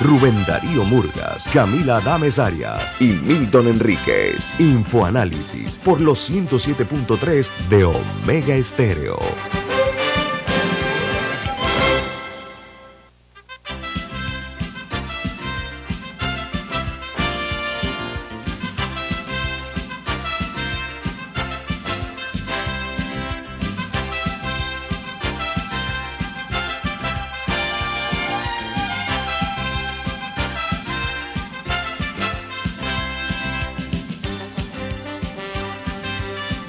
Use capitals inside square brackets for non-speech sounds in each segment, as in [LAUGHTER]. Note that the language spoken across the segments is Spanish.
Rubén Darío Murgas, Camila Adames Arias y Milton Enríquez. Infoanálisis por los 107.3 de Omega Estéreo.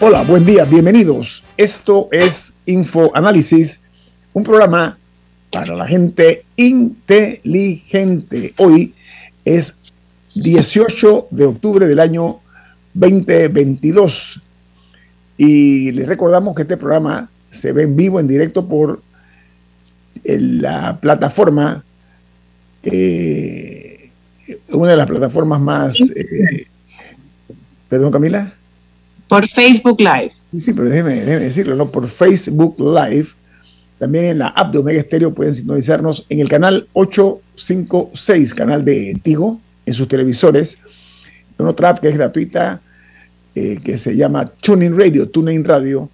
Hola, buen día, bienvenidos. Esto es Info Análisis, un programa para la gente inteligente. Hoy es 18 de octubre del año 2022 y les recordamos que este programa se ve en vivo, en directo por eh, la plataforma, eh, una de las plataformas más... Eh, perdón, Camila. Por Facebook Live. Sí, pero déjeme, decirlo, ¿no? Por Facebook Live. También en la app de Omega Stereo pueden sintonizarnos en el canal 856, canal de Tigo, en sus televisores. En otra app que es gratuita, eh, que se llama Tuning Radio, Tuning Radio.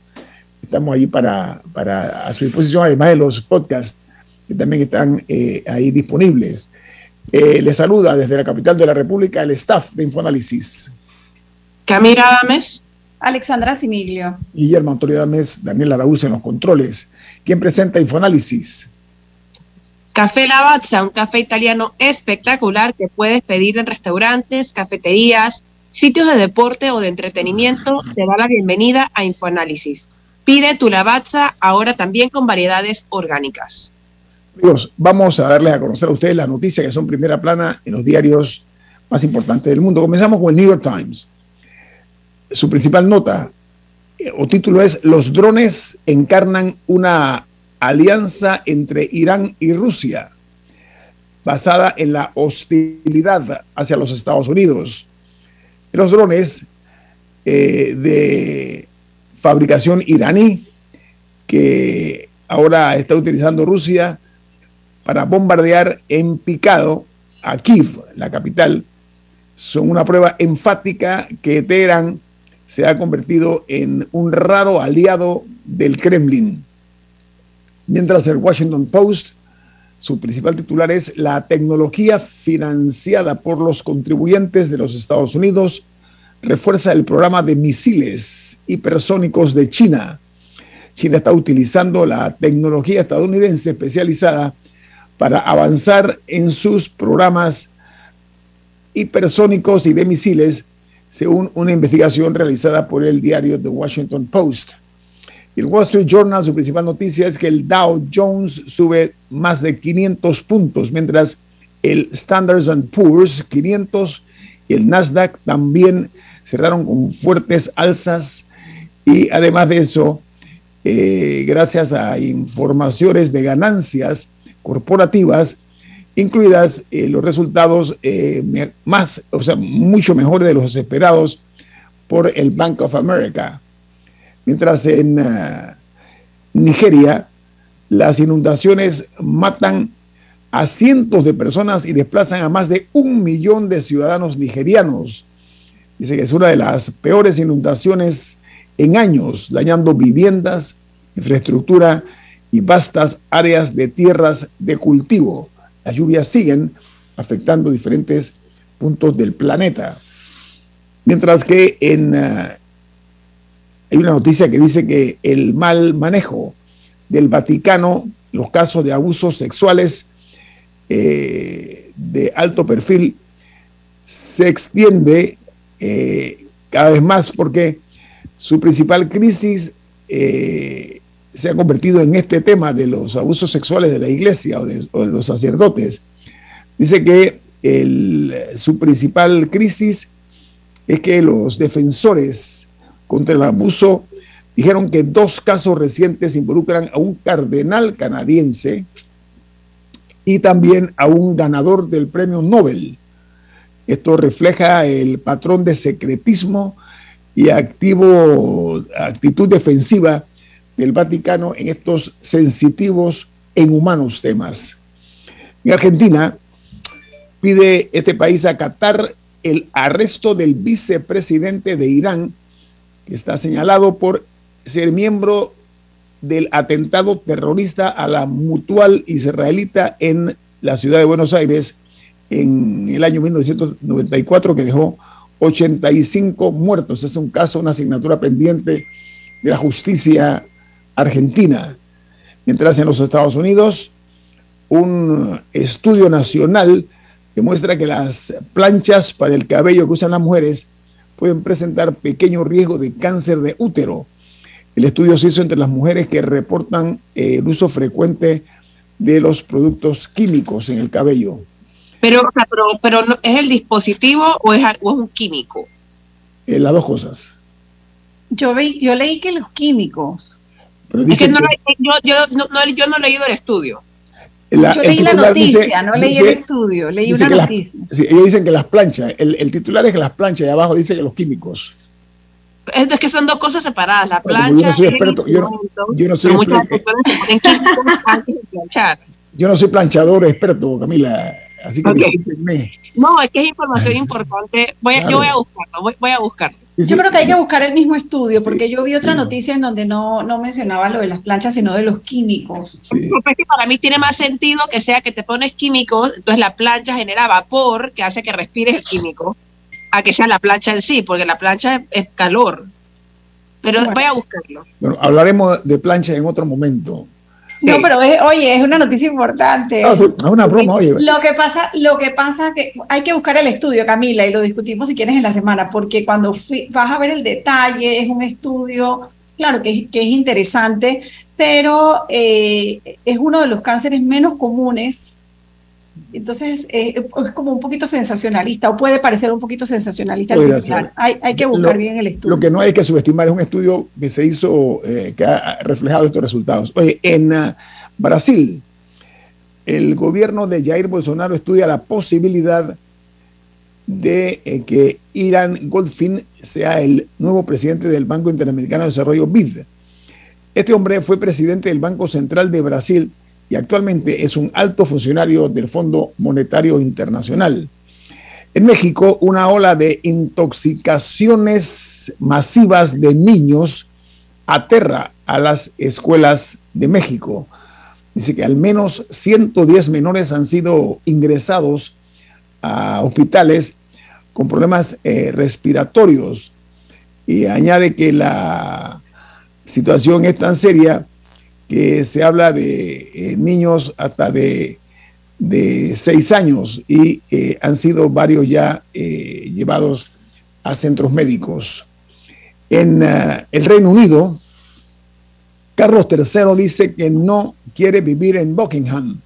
Estamos ahí para, para a su disposición, además de los podcasts que también están eh, ahí disponibles. Eh, les saluda desde la capital de la República el staff de Infoanálisis. Camila Adames. Alexandra Simiglio. Guillermo Antonio Dames, Daniel Araúz en los controles. ¿Quién presenta Infoanálisis? Café Lavazza, un café italiano espectacular que puedes pedir en restaurantes, cafeterías, sitios de deporte o de entretenimiento. Te da la bienvenida a Infoanálisis. Pide tu Lavazza ahora también con variedades orgánicas. Amigos, vamos a darles a conocer a ustedes las noticias que son primera plana en los diarios más importantes del mundo. Comenzamos con el New York Times su principal nota eh, o título es Los drones encarnan una alianza entre Irán y Rusia basada en la hostilidad hacia los Estados Unidos. Los drones eh, de fabricación iraní que ahora está utilizando Rusia para bombardear en picado a Kiev, la capital, son una prueba enfática que Teherán se ha convertido en un raro aliado del Kremlin. Mientras el Washington Post, su principal titular es La tecnología financiada por los contribuyentes de los Estados Unidos refuerza el programa de misiles hipersónicos de China. China está utilizando la tecnología estadounidense especializada para avanzar en sus programas hipersónicos y de misiles según una investigación realizada por el diario The Washington Post. El Wall Street Journal, su principal noticia es que el Dow Jones sube más de 500 puntos, mientras el Standard Poor's 500 y el Nasdaq también cerraron con fuertes alzas y además de eso, eh, gracias a informaciones de ganancias corporativas, incluidas eh, los resultados eh, más, o sea, mucho mejores de los esperados por el Bank of America. Mientras en uh, Nigeria las inundaciones matan a cientos de personas y desplazan a más de un millón de ciudadanos nigerianos. Dice que es una de las peores inundaciones en años, dañando viviendas, infraestructura y vastas áreas de tierras de cultivo las lluvias siguen afectando diferentes puntos del planeta. Mientras que en, eh, hay una noticia que dice que el mal manejo del Vaticano, los casos de abusos sexuales eh, de alto perfil, se extiende eh, cada vez más porque su principal crisis se ha convertido en este tema de los abusos sexuales de la iglesia o de, los sacerdotes. Dice que su principal crisis es que los defensores contra el abuso dijeron que dos casos recientes involucran a un cardenal canadiense y también a un ganador del premio Nobel. Esto refleja el patrón de secretismo y activo, actitud defensiva del Vaticano en estos sensitivos en humanos temas. En Argentina pide este país acatar el arresto del vicepresidente de Irán, que está señalado por ser miembro del atentado terrorista a la mutual israelita en la ciudad de Buenos Aires en el año 1994 que dejó 85 muertos. Es un caso, una asignatura pendiente de la justicia argentina. Mientras en los Estados Unidos, un estudio nacional demuestra que las planchas para el cabello que usan las mujeres pueden presentar pequeño riesgo de cáncer de útero. El estudio se hizo entre las mujeres que reportan eh, el uso frecuente de los productos químicos en el cabello. Pero, pero, ¿es el dispositivo o es, un químico? Eh, las dos cosas. Yo, yo leí que los químicos. Es que, no, yo, yo, no, yo no he leído el estudio. yo leí la noticia, no leí el estudio, leí una noticia. ellos dicen que las planchas, el, el, titular es que las planchas y abajo dice que los químicos. Es que son dos cosas separadas. La plancha. Yo no soy experto. Yo no, yo no soy Yo no soy planchador experto, Camila. Así que No, es que es información importante. Voy Yo voy a buscarlo. Voy, a buscarlo. Yo creo que hay que buscar el mismo estudio, porque yo vi otra noticia en donde no, no mencionaba lo de las planchas, sino de los químicos. Para mí tiene más sentido que sea que te pones químicos, entonces la plancha genera vapor que hace que respires el químico a que sea la plancha en sí, porque la plancha es calor. Pero voy a buscarlo. Bueno, hablaremos de plancha en otro momento. No, pero oye, es una noticia importante. Ah, es una broma, oye. Lo que pasa, lo que pasa que hay que buscar el estudio, Camila, y lo discutimos si quieres en la semana, porque cuando vas a ver el detalle, es un estudio, claro que, que es interesante, pero eh, es uno de los cánceres menos comunes entonces eh, es como un poquito sensacionalista o puede parecer un poquito sensacionalista. Hay, hay, que buscar bien el estudio. Lo que no hay que subestimar es un estudio que se hizo, eh, que ha reflejado estos resultados. Oye, en uh, Brasil, el gobierno de Jair Bolsonaro estudia la posibilidad de eh, que Irán Goldfin sea el nuevo presidente del Banco Interamericano de Desarrollo BID. Este hombre fue presidente del Banco Central de Brasil y actualmente es un alto funcionario del Fondo Monetario Internacional. En México, una ola de intoxicaciones masivas de niños aterra a las escuelas de México. Dice que al menos 110 menores han sido ingresados a hospitales con problemas eh, respiratorios y añade que la situación es tan seria que se habla de eh, niños hasta de, de, seis años y eh, han sido varios ya eh, llevados a centros médicos. En el Reino Unido, Carlos III dice que no quiere vivir en Buckingham.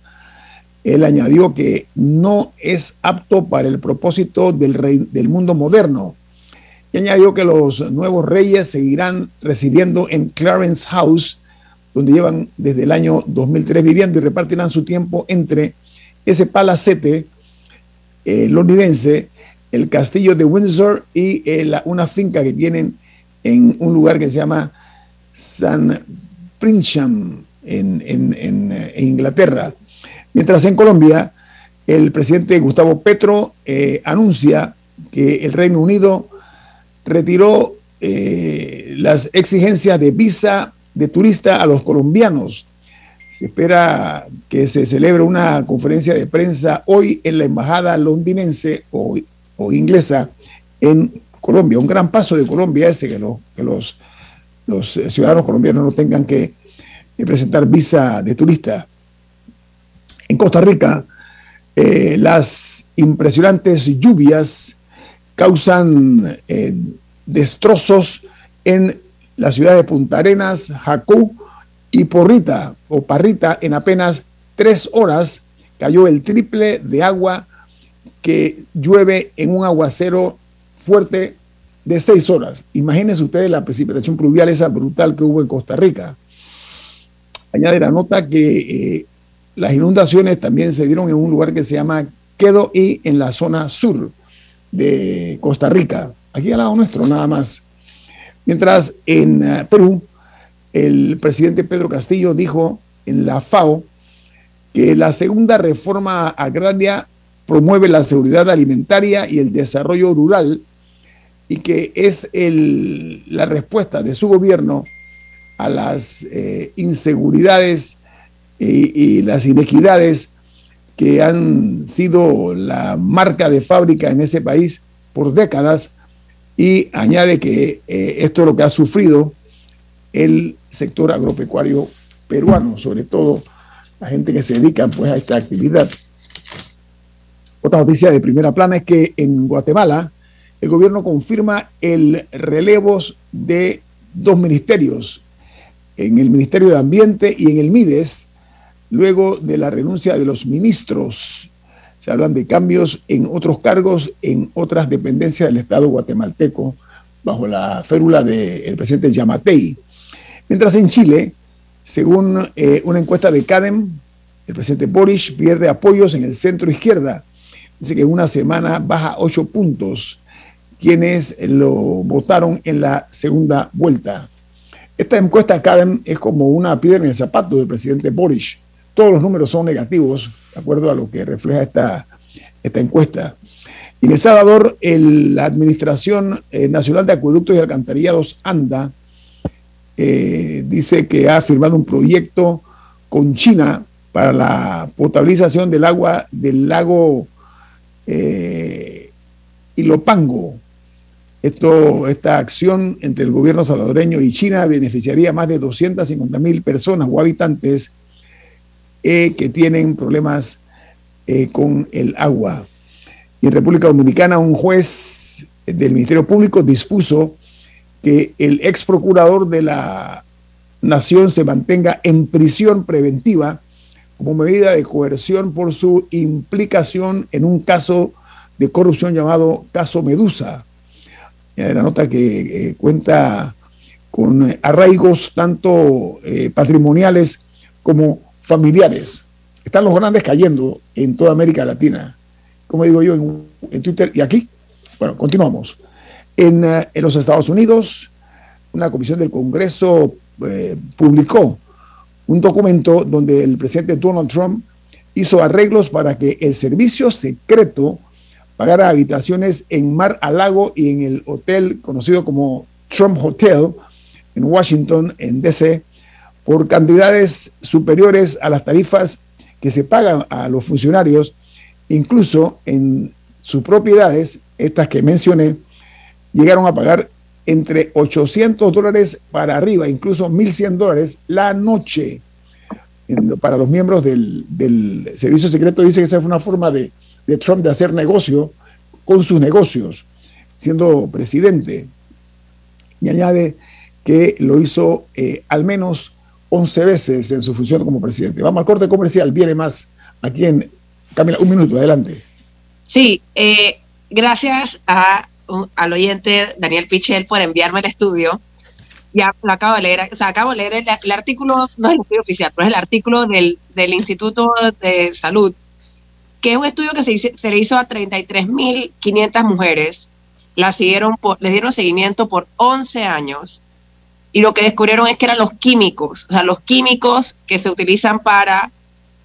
Él añadió que no es apto para el propósito del, del mundo moderno. Y añadió que los nuevos reyes seguirán residiendo en Clarence House, donde llevan desde el año 2003 viviendo y repartirán su tiempo entre ese palacete eh, londinense, el castillo de Windsor y eh, una finca que tienen en un lugar que se llama San Prinsham en, en, Inglaterra. Mientras en Colombia, el presidente Gustavo Petro eh, anuncia que el Reino Unido retiró las exigencias de visa de turista a los colombianos. Se espera que se celebre una conferencia de prensa hoy en la embajada londinense o, inglesa en Colombia. Un gran paso de Colombia ese, que, que los, los ciudadanos colombianos no tengan que, presentar visa de turista. En Costa Rica, eh, las impresionantes lluvias causan eh, destrozos en la ciudad de Punta Arenas, Jacú y Porrita o Parrita en apenas tres horas cayó el triple de agua que llueve en un aguacero fuerte de seis horas. Imagínense ustedes la precipitación pluvial esa brutal que hubo en Costa Rica. Añade la nota que eh, las inundaciones también se dieron en un lugar que se llama Quedo y en la zona sur de Costa Rica, aquí al lado nuestro nada más. Mientras en eh, Perú, el presidente Pedro Castillo dijo en la FAO que la segunda reforma agraria promueve la seguridad alimentaria y el desarrollo rural y que es la respuesta de su gobierno a las eh, inseguridades y, las inequidades que han sido la marca de fábrica en ese país por décadas y añade que eh, esto es lo que ha sufrido el sector agropecuario peruano, sobre todo la gente que se dedica pues, a esta actividad. Otra noticia de primera plana es que en Guatemala el gobierno confirma el relevo de dos ministerios, en el Ministerio de Ambiente y en el MIDES, luego de la renuncia de los ministros. Se hablan de cambios en otros cargos en otras dependencias del Estado guatemalteco, bajo la férula del presidente Yamatei. Mientras en Chile, según eh, una encuesta de CADEM, el presidente Boris pierde apoyos en el centro izquierda. Dice que en una semana baja ocho puntos quienes lo votaron en la segunda vuelta. Esta encuesta CADEM es como una piedra en el zapato del presidente Boris todos los números son negativos, de acuerdo a lo que refleja esta, esta encuesta. en El Salvador, la Administración eh, Nacional de Acueductos y Alcantarillados, ANDA, eh, dice que ha firmado un proyecto con China para la potabilización del agua del lago eh, Ilopango. Esta acción entre el gobierno salvadoreño y China beneficiaría a más de 250 mil personas o habitantes eh, que tienen problemas eh, con el agua. En República Dominicana, un juez del Ministerio Público dispuso que el ex procurador de la nación se mantenga en prisión preventiva como medida de coerción por su implicación en un caso de corrupción llamado caso Medusa. La nota que eh, cuenta con arraigos tanto patrimoniales como familiares. Están los grandes cayendo en toda América Latina, como digo yo en, Twitter y aquí. Bueno, continuamos. En, eh, en, los Estados Unidos, una comisión del Congreso eh, publicó un documento donde el presidente Donald Trump hizo arreglos para que el servicio secreto pagara habitaciones en Mar a Lago y en el hotel conocido como Trump Hotel en Washington, en DC, por cantidades superiores a las tarifas que se pagan a los funcionarios, incluso en sus propiedades, estas que mencioné, llegaron a pagar entre 800 dólares para arriba, incluso 1.100 dólares la noche. Para los miembros del, servicio secreto dice que esa fue una forma de, Trump de hacer negocio con sus negocios, siendo presidente. Y añade que lo hizo eh, al menos 11 veces en su función como presidente. Vamos al corte comercial, viene más aquí en Camila, un minuto, adelante. Sí, eh, gracias a, al oyente Daniel Pichel por enviarme el estudio. Ya lo acabo de leer, o sea, acabo de leer el, artículo, no es el estudio oficial, pero es el artículo del, del Instituto de Salud, que es un estudio que se, se le hizo a 33.500 mujeres, la siguieron les dieron seguimiento por 11 años y lo que descubrieron es que eran los químicos, o sea, los químicos que se utilizan para...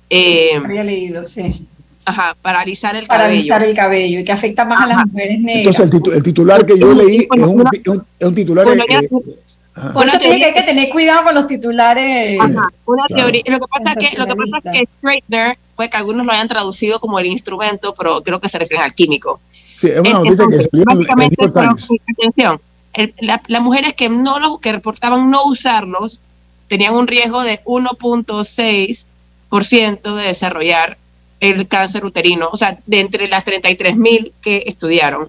Eh, había leído, sí. Ajá, para alisar el cabello. Para alisar el cabello y que afecta más a las mujeres negras. Entonces, el, titular que yo leí es un, un, titular... Bueno, por eso tiene que, hay que tener cuidado con los titulares. Ajá, una teoría. Lo que pasa, que, lo que pasa es que straightener fue que algunos lo hayan traducido como el instrumento, pero creo que se refieren al químico. Sí, es una noticia que explica el New York Times. Atención, las mujeres que no los que reportaban no usarlos tenían un riesgo de 1.6% de desarrollar el cáncer uterino, o sea, de entre las 33 mil que estudiaron.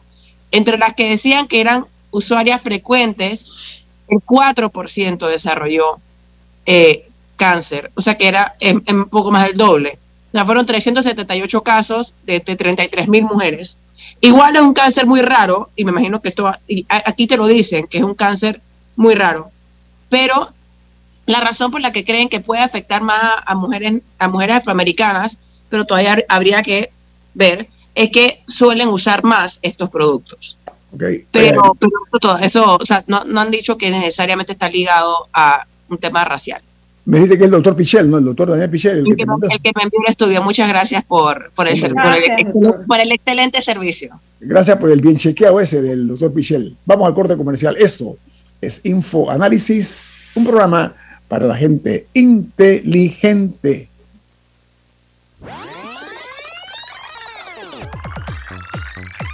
Entre las que decían que eran usuarias frecuentes, el 4% desarrolló eh, cáncer, o sea que era un poco más del doble. O sea, fueron 378 casos de, de 33 mil mujeres Igual es un cáncer muy raro, y me imagino que esto, aquí te lo dicen, que es un cáncer muy raro, pero la razón por la que creen que puede afectar más a mujeres, a mujeres afroamericanas, pero todavía habría que ver, es que suelen usar más estos productos. Pero, todo eso, o sea, no, han dicho que necesariamente está ligado a un tema racial. Me dice que es el doctor Pichel, ¿no? El doctor Daniel Pichel. El, que, me envió el estudio. Muchas gracias por, por, el, por, el, excelente servicio. Gracias por el bien chequeado ese del doctor Pichel. Vamos al corte comercial. Esto es Info Análisis, un programa para la gente inteligente.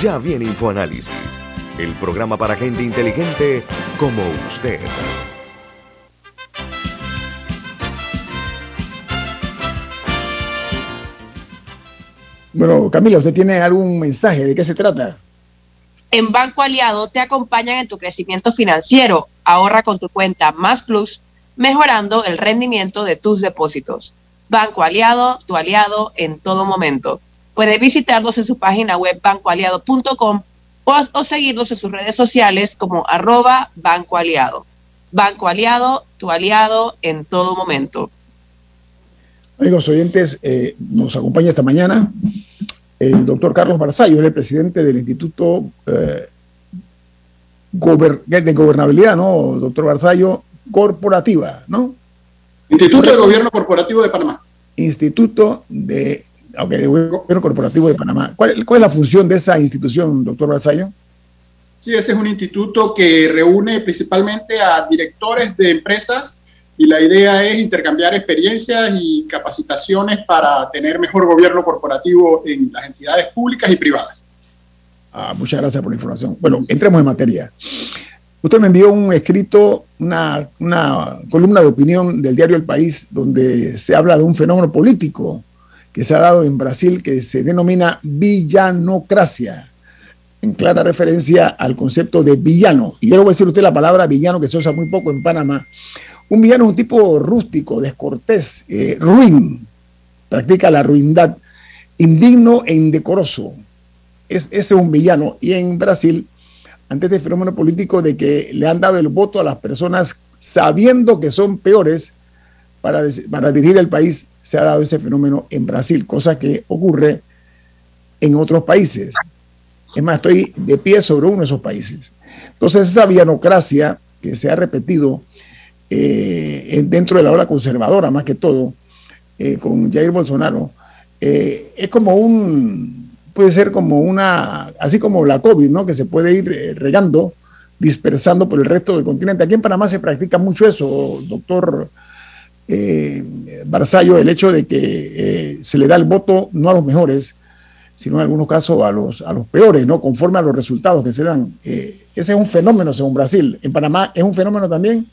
Ya viene InfoAnálisis, el programa para gente inteligente como usted. Bueno, Camila, ¿usted tiene algún mensaje? ¿De qué se trata? En Banco Aliado te acompañan en tu crecimiento financiero. Ahorra con tu cuenta Más Plus, mejorando el rendimiento de tus depósitos. Banco Aliado, tu aliado en todo momento. Puede visitarlos en su página web bancoaliado.com o, seguirlos en sus redes sociales como arroba Banco Aliado. Banco Aliado, tu aliado en todo momento. Amigos oyentes, eh, nos acompaña esta mañana el doctor Carlos Barzallo, el presidente del Instituto eh, de Gobernabilidad, ¿no? Doctor Barzallo, Corporativa, ¿no? Instituto de Gobierno Corporativo de Panamá. Instituto de okay, de Gobierno Corporativo de Panamá. ¿Cuál, es la función de esa institución, doctor Barzallo? Sí, ese es un instituto que reúne principalmente a directores de empresas y la idea es intercambiar experiencias y capacitaciones para tener mejor gobierno corporativo en las entidades públicas y privadas. Ah, muchas gracias por la información. Bueno, entremos en materia. Usted me envió un escrito, una, una columna de opinión del diario El País, donde se habla de un fenómeno político que se ha dado en Brasil que se denomina villanocracia, en clara referencia al concepto de villano. Y yo le voy a decir usted la palabra villano que se usa muy poco en Panamá. Un villano es un tipo rústico, descortés, eh, ruin, practica la ruindad, indigno e indecoroso. Es, ese es un villano. Y en Brasil, ante este fenómeno político de que le han dado el voto a las personas sabiendo que son peores para, para dirigir el país, se ha dado ese fenómeno en Brasil, cosa que ocurre en otros países. Es más, estoy de pie sobre uno de esos países. Entonces, esa villanocracia que se ha repetido eh, dentro de la ola conservadora, más que todo, eh, con Jair Bolsonaro, eh, es como un, puede ser como una, así como la COVID, ¿no? Que se puede ir regando, dispersando por el resto del continente. Aquí en Panamá se practica mucho eso, doctor eh, Barzallo el hecho de que eh, se le da el voto no a los mejores, sino en algunos casos a los, a los peores, ¿no? Conforme a los resultados que se dan. Eh, ese es un fenómeno según Brasil. ¿En Panamá es un fenómeno también?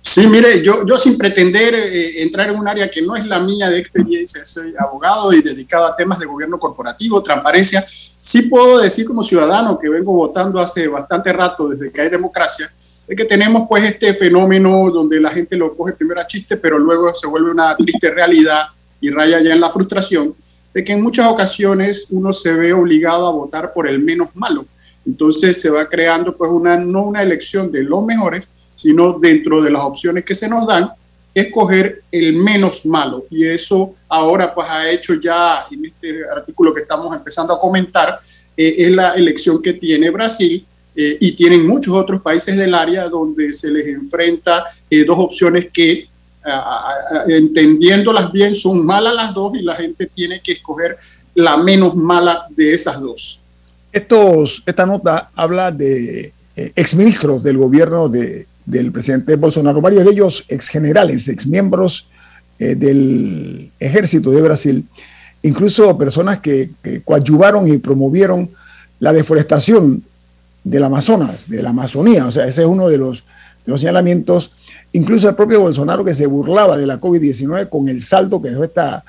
Sí, mire, yo, yo sin pretender eh, entrar en un área que no es la mía de experiencia, soy abogado y dedicado a temas de gobierno corporativo, transparencia, sí puedo decir como ciudadano que vengo votando hace bastante rato desde que hay democracia, es que tenemos pues este fenómeno donde la gente lo coge primero a chiste, pero luego se vuelve una triste realidad y raya ya en la frustración, de que en muchas ocasiones uno se ve obligado a votar por el menos malo. Entonces se va creando pues una, no una elección de los mejores, sino dentro de las opciones que se nos dan, escoger el menos malo. Y eso ahora pues ha hecho ya en este artículo que estamos empezando a comentar, eh, es la elección que tiene Brasil eh, y tienen muchos otros países del área donde se les enfrenta eh, dos opciones que entendiéndolas bien son malas las dos y la gente tiene que escoger la menos mala de esas dos. Estos, esta nota habla de exministros del gobierno de, del presidente Bolsonaro, varios de ellos ex generales, ex miembros eh, del ejército de Brasil, incluso personas que, coadyuvaron y promovieron la deforestación del Amazonas, de la Amazonía. O sea, ese es uno de los, los señalamientos. Incluso el propio Bolsonaro que se burlaba de la COVID-19 con el saldo que dejó esta,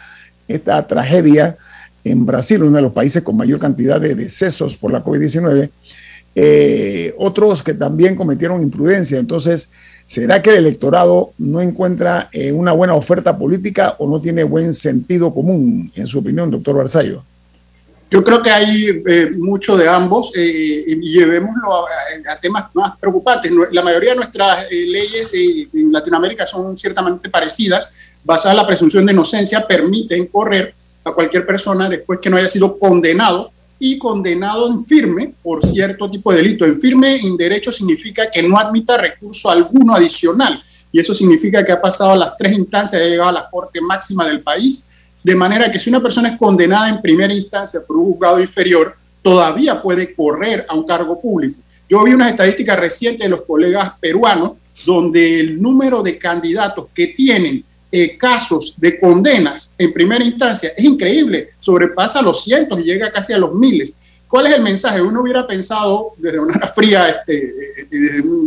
esta tragedia en Brasil, uno de los países con mayor cantidad de decesos por la COVID-19 eh, otros que también cometieron imprudencia. Entonces, ¿será que el electorado no encuentra eh, una buena oferta política o no tiene buen sentido común, en su opinión, doctor Barzallo? Yo creo que hay eh, mucho de ambos y llevémoslo a, temas más preocupantes. La mayoría de nuestras leyes en Latinoamérica son ciertamente parecidas, basadas en la presunción de inocencia, permiten correr a cualquier persona después que no haya sido condenado y condenado en firme por cierto tipo de delito. En firme en derecho significa que no admita recurso alguno adicional y eso significa que ha pasado las tres instancias ha llegado a la Corte Máxima del país, de manera que si una persona es condenada en primera instancia por un juzgado inferior, todavía puede correr a un cargo público. Yo vi unas estadísticas recientes de los colegas peruanos donde el número de candidatos que tienen eh, casos de condenas en primera instancia es increíble, sobrepasa los cientos y llega casi a los miles. ¿Cuál es el mensaje? Uno hubiera pensado desde una fría, este,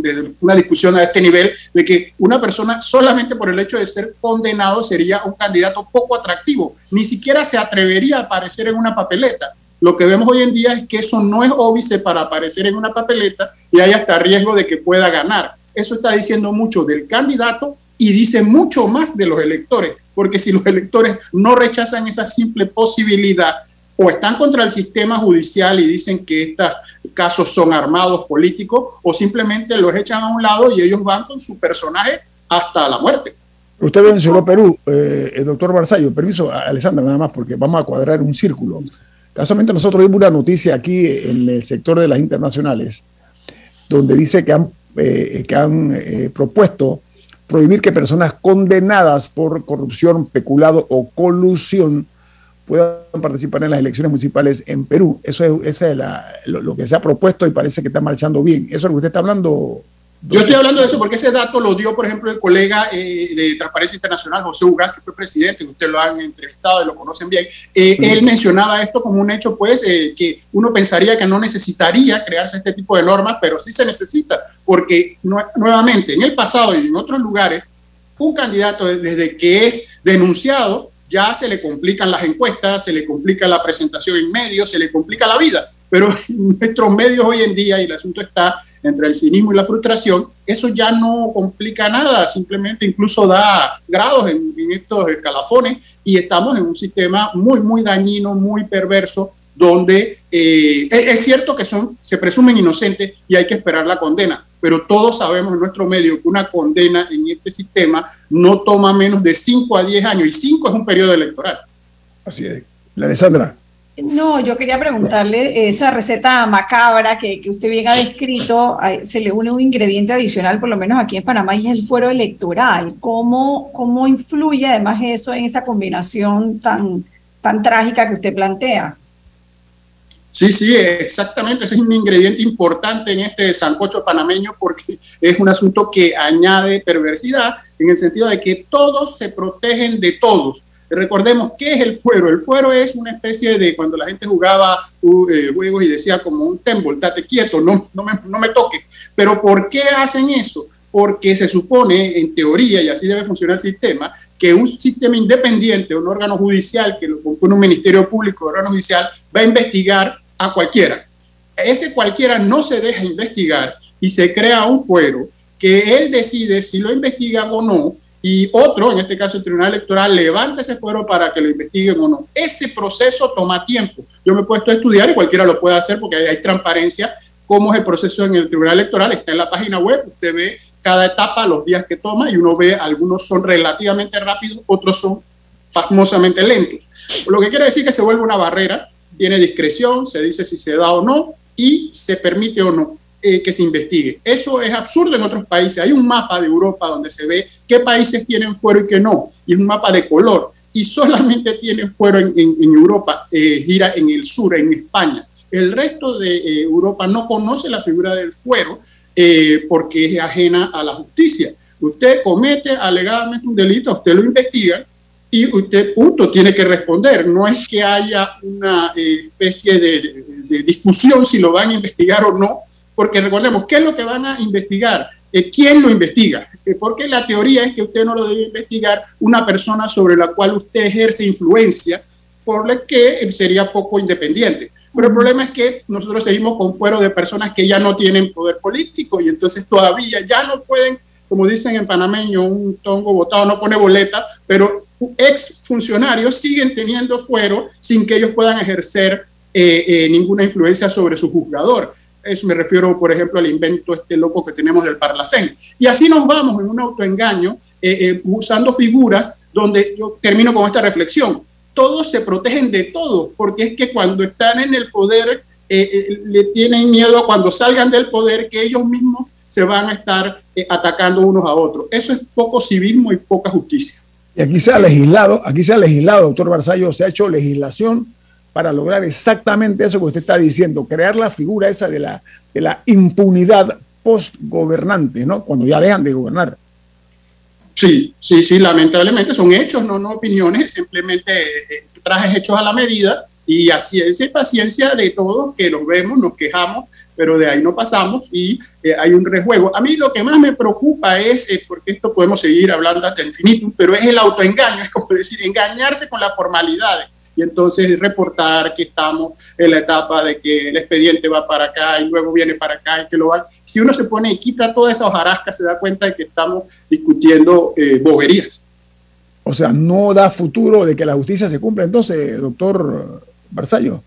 desde una discusión a este nivel, de que una persona solamente por el hecho de ser condenado sería un candidato poco atractivo, ni siquiera se atrevería a aparecer en una papeleta. Lo que vemos hoy en día es que eso no es óbice para aparecer en una papeleta y hay hasta riesgo de que pueda ganar. Eso está diciendo mucho del candidato y dice mucho más de los electores, porque si los electores no rechazan esa simple posibilidad o están contra el sistema judicial y dicen que estos casos son armados políticos o simplemente los echan a un lado y ellos van con su personaje hasta la muerte. Usted mencionó Perú, eh, el doctor Barzallo, permiso, Alessandra, nada más, porque vamos a cuadrar un círculo. Casualmente nosotros vimos una noticia aquí en el sector de las internacionales, donde dice que han, eh, que han eh, propuesto prohibir que personas condenadas por corrupción, peculado o colusión puedan participar en las elecciones municipales en Perú. Eso es, es lo, que se ha propuesto y parece que está marchando bien. ¿Eso es lo que usted está hablando? Yo estoy hablando de eso porque ese dato lo dio, por ejemplo, el colega eh, de Transparencia Internacional, José Ugas, que fue presidente, ustedes lo han entrevistado y lo conocen bien. Eh, él mencionaba esto como un hecho, pues, eh, que uno pensaría que no necesitaría crearse este tipo de normas, pero sí se necesita, porque nuevamente, en el pasado y en otros lugares, un candidato desde que es denunciado, ya se le complican las encuestas, se le complica la presentación en medios, se le complica la vida. Pero [LAUGHS] en nuestros medios hoy en día, y el asunto está entre el cinismo y la frustración, eso ya no complica nada, simplemente incluso da grados en, estos escalafones y estamos en un sistema muy, muy dañino, muy perverso, donde eh, es, cierto que son, se presumen inocentes y hay que esperar la condena, pero todos sabemos en nuestro medio que una condena en este sistema no toma menos de 5 a 10 años y 5 es un periodo electoral. Así es. La Alessandra. No, yo quería preguntarle, esa receta macabra que, usted bien ha descrito, se le une un ingrediente adicional, por lo menos aquí en Panamá, y es el fuero electoral. ¿Cómo, cómo influye además eso en esa combinación tan, tan trágica que usted plantea? Sí, sí, exactamente. Ese es un ingrediente importante en este sancocho panameño porque [LAUGHS] es un asunto que añade perversidad en el sentido de que todos se protegen de todos Recordemos, ¿qué es el fuero? El fuero es una especie de cuando la gente jugaba uh, eh, juegos y decía como un tembol, tate quieto, no, no, me, no me toques. Pero ¿por qué hacen eso? Porque se supone, en teoría, y así debe funcionar el sistema, que un sistema independiente, un órgano judicial que lo compone un ministerio público, un órgano judicial, va a investigar a cualquiera. Ese cualquiera no se deja investigar y se crea un fuero que él decide si lo investiga o no y otro, en este caso el Tribunal Electoral, levanta ese fuero para que lo investiguen o no. Ese proceso toma tiempo. Yo me he puesto a estudiar y cualquiera lo puede hacer porque hay, transparencia. Cómo es el proceso en el Tribunal Electoral, está en la página web, usted ve cada etapa, los días que toma, y uno ve algunos son relativamente rápidos, otros son pasmosamente lentos. Lo que quiere decir que se vuelve una barrera, tiene discreción, se dice si se da o no y se permite o no eh, que se investigue. Eso es absurdo en otros países. Hay un mapa de Europa donde se ve qué países tienen fuero y qué no, y es un mapa de color. Y solamente tiene fuero en, Europa, eh, gira en el sur, en España. El resto de eh, Europa no conoce la figura del fuero porque es ajena a la justicia. Usted comete alegadamente un delito, usted lo investiga, y usted, punto, tiene que responder. No es que haya una eh, especie de, discusión si lo van a investigar o no, porque recordemos, ¿qué es lo que van a investigar? Eh, ¿Quién lo investiga? Eh, porque la teoría es que usted no lo debe investigar una persona sobre la cual usted ejerce influencia, por la que sería poco independiente. Pero el problema es que nosotros seguimos con fuero de personas que ya no tienen poder político y entonces todavía ya no pueden, como dicen en panameño, un tongo votado no pone boleta, pero ex funcionarios siguen teniendo fuero sin que ellos puedan ejercer eh, eh, ninguna influencia sobre su juzgador. Eso me refiero, por ejemplo, al invento este loco que tenemos del Parlacén. Y así nos vamos en un autoengaño, eh, usando figuras donde yo termino con esta reflexión. Todos se protegen de todo, porque es que cuando están en el poder, le tienen miedo cuando salgan del poder que ellos mismos se van a estar atacando unos a otros. Eso es poco civismo y poca justicia. Y aquí se ha legislado, aquí se ha legislado, doctor Barzallo, se ha hecho legislación para lograr exactamente eso que usted está diciendo, crear la figura esa de la, de la impunidad post-gobernante, ¿no? Cuando ya dejan de gobernar. Sí, sí, sí, lamentablemente son hechos, no, no opiniones, simplemente eh, trajes hechos a la medida y así es paciencia de todos que los vemos, nos quejamos, pero de ahí no pasamos y eh, hay un rejuego. A mí lo que más me preocupa es, eh, porque esto podemos seguir hablando hasta infinito, pero es el autoengaño, [LAUGHS] es como decir, engañarse con las formalidades y entonces reportar que estamos en la etapa de que el expediente va para acá y luego viene para acá y que lo va. Si uno se pone y quita toda esa hojarasca, se da cuenta de que estamos discutiendo eh, boberías. O sea, no da futuro de que la justicia se cumpla entonces, doctor Barzallo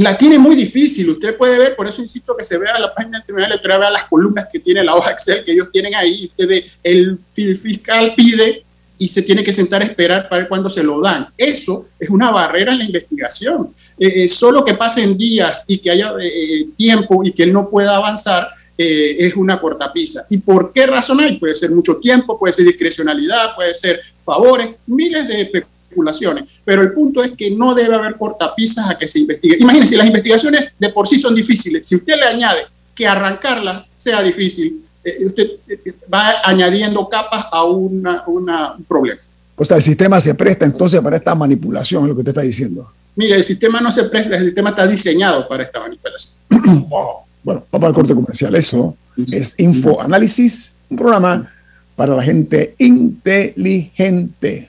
la tiene muy difícil. Usted puede ver, por eso insisto que se vea la página del Tribunal Electoral, vea las columnas que tiene la hoja Excel que ellos tienen ahí. Usted ve, el fiscal pide y se tiene que sentar a esperar para ver cuándo se lo dan. Eso es una barrera en la investigación. Eh, eh, solo que pasen días y que haya eh, tiempo y que él no pueda avanzar es una cortapisa. ¿Y por qué razón hay? Puede ser mucho tiempo, puede ser discrecionalidad, puede ser favores, miles de pero el punto es que no debe haber cortapisas a que se investigue. Imagínense, las investigaciones de por sí son difíciles. Si usted le añade que arrancarlas sea difícil, eh, usted eh, va añadiendo capas a una, un problema. O sea, el sistema se presta entonces para esta manipulación, es lo que usted está diciendo. Mire, el sistema no se presta, el sistema está diseñado para esta manipulación. [CLEARS THROAT] Bueno, vamos al corte comercial. Eso es Info Análisis, un programa para la gente inteligente.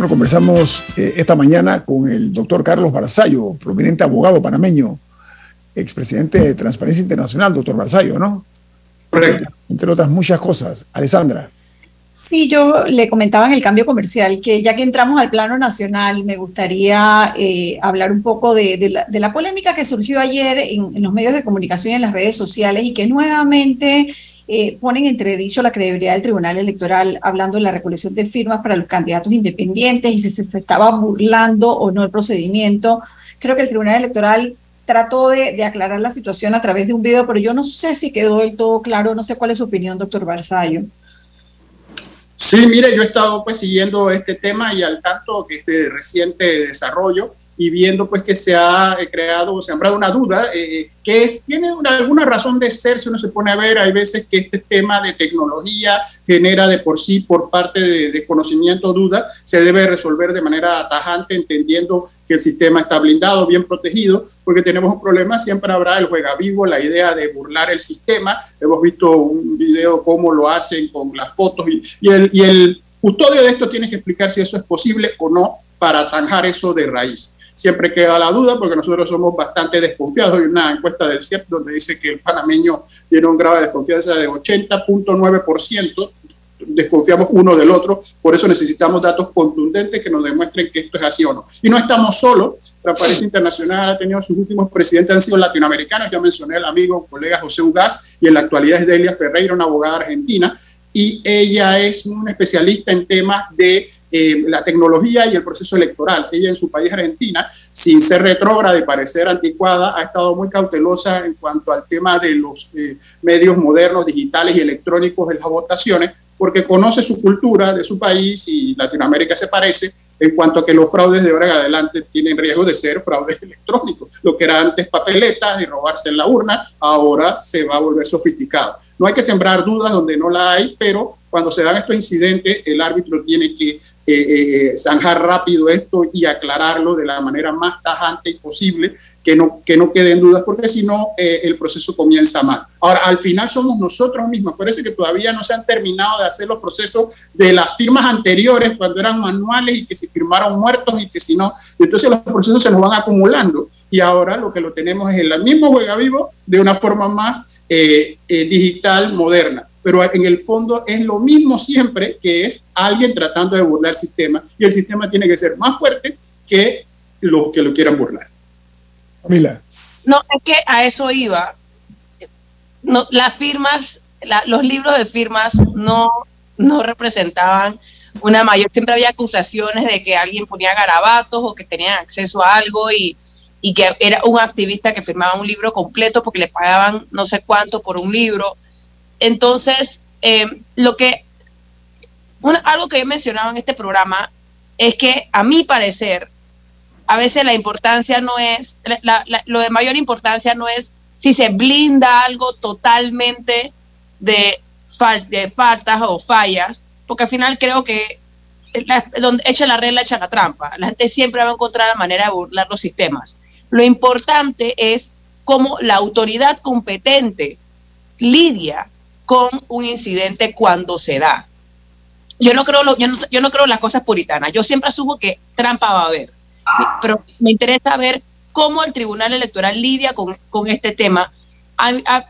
Bueno, conversamos eh, esta mañana con el doctor Carlos Barzallo, prominente abogado panameño, expresidente de Transparencia Internacional, doctor Barzallo, ¿no? Correcto. Entre otras muchas cosas. Alessandra. Sí, yo le comentaba en el cambio comercial que ya que entramos al plano nacional, me gustaría eh, hablar un poco de, la, polémica que surgió ayer en, los medios de comunicación y en las redes sociales y que nuevamente eh, ponen entredicho la credibilidad del Tribunal Electoral hablando de la recolección de firmas para los candidatos independientes y si se, estaba burlando o no el procedimiento. Creo que el Tribunal Electoral trató de, aclarar la situación a través de un video, pero yo no sé si quedó del todo claro, no sé cuál es su opinión, doctor Barzallo. Sí, mire, yo he estado pues siguiendo este tema y al tanto que este reciente desarrollo y viendo pues que se ha eh, creado o sembrado una duda eh, que es, tiene alguna razón de ser si uno se pone a ver, hay veces que este tema de tecnología genera de por sí por parte de desconocimiento duda, se debe resolver de manera tajante entendiendo que el sistema está blindado, bien protegido, porque tenemos un problema, siempre habrá el juega vivo, la idea de burlar el sistema, hemos visto un video cómo lo hacen con las fotos y, y el, y el custodio de esto tiene que explicar si eso es posible o no para zanjar eso de raíz siempre queda la duda porque nosotros somos bastante desconfiados. Hay una encuesta del CIEP donde dice que el panameño tiene un grado de desconfianza de 80.9%. Desconfiamos uno del otro, por eso necesitamos datos contundentes que nos demuestren que esto es así o no. Y no estamos solos, Transparencia Internacional ha tenido sus últimos presidentes, han sido latinoamericanos, ya mencioné al amigo, colega José Ugaz, y en la actualidad es Delia Ferreira, una abogada argentina, y ella es una especialista en temas de eh, la tecnología y el proceso electoral. Ella en su país, Argentina, sin ser retrógrada y parecer anticuada, ha estado muy cautelosa en cuanto al tema de los eh, medios modernos, digitales y electrónicos de las votaciones, porque conoce su cultura de su país y Latinoamérica se parece en cuanto a que los fraudes de ahora en adelante tienen riesgo de ser fraudes [LAUGHS] electrónicos. Lo que era antes papeletas y robarse en la urna, ahora se va a volver sofisticado. No hay que sembrar dudas donde no la hay, pero cuando se dan estos incidentes, el árbitro tiene que eh, eh, zanjar rápido esto y aclararlo de la manera más tajante posible, que no, que no queden dudas, porque si no, eh, el proceso comienza mal. Ahora, al final somos nosotros mismos. Parece que todavía no se han terminado de hacer los procesos de las firmas anteriores, cuando eran manuales y que si firmaron muertos y que si no. Entonces los procesos se nos van acumulando. Y ahora lo que lo tenemos es el mismo juega vivo de una forma más digital, moderna pero en el fondo es lo mismo siempre que es alguien tratando de burlar el sistema y el sistema tiene que ser más fuerte que los que lo quieran burlar. Camila. No, es que a eso iba. No, las firmas, los libros de firmas no, no representaban una mayor, siempre había acusaciones de que alguien ponía garabatos o que tenían acceso a algo y, y que era un activista que firmaba un libro completo porque le pagaban no sé cuánto por un libro entonces, eh, lo que, algo que he mencionado en este programa es que a mi parecer, a veces la importancia no es, lo de mayor importancia no es si se blinda algo totalmente de, de faltas o fallas, porque al final creo que donde echa la regla, echa la trampa. La gente siempre va a encontrar la manera de burlar los sistemas. Lo importante es cómo la autoridad competente lidia con un incidente cuando se da. Yo no creo, yo no, yo no creo las cosas puritanas. Yo siempre asumo que trampa va a haber. Pero me interesa ver cómo el Tribunal Electoral lidia con, con este tema.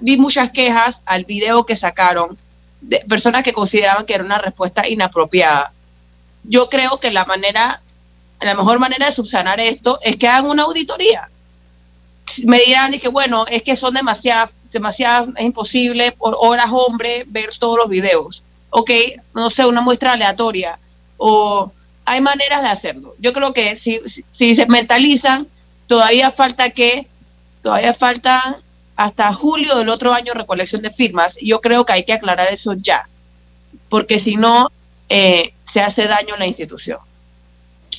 vi muchas quejas al video que sacaron de personas que consideraban que era una respuesta inapropiada. Yo creo que la manera, la mejor manera de subsanar esto es que hagan una auditoría. Me dirán que bueno, es que son demasiadas demasiado, es imposible por horas hombre ver todos los videos. Ok, no sé, una muestra aleatoria. O hay maneras de hacerlo. Yo creo que si, si, se mentalizan, todavía falta que, todavía falta hasta julio del otro año recolección de firmas. Yo creo que hay que aclarar eso ya, porque si no, eh, se hace daño a la institución.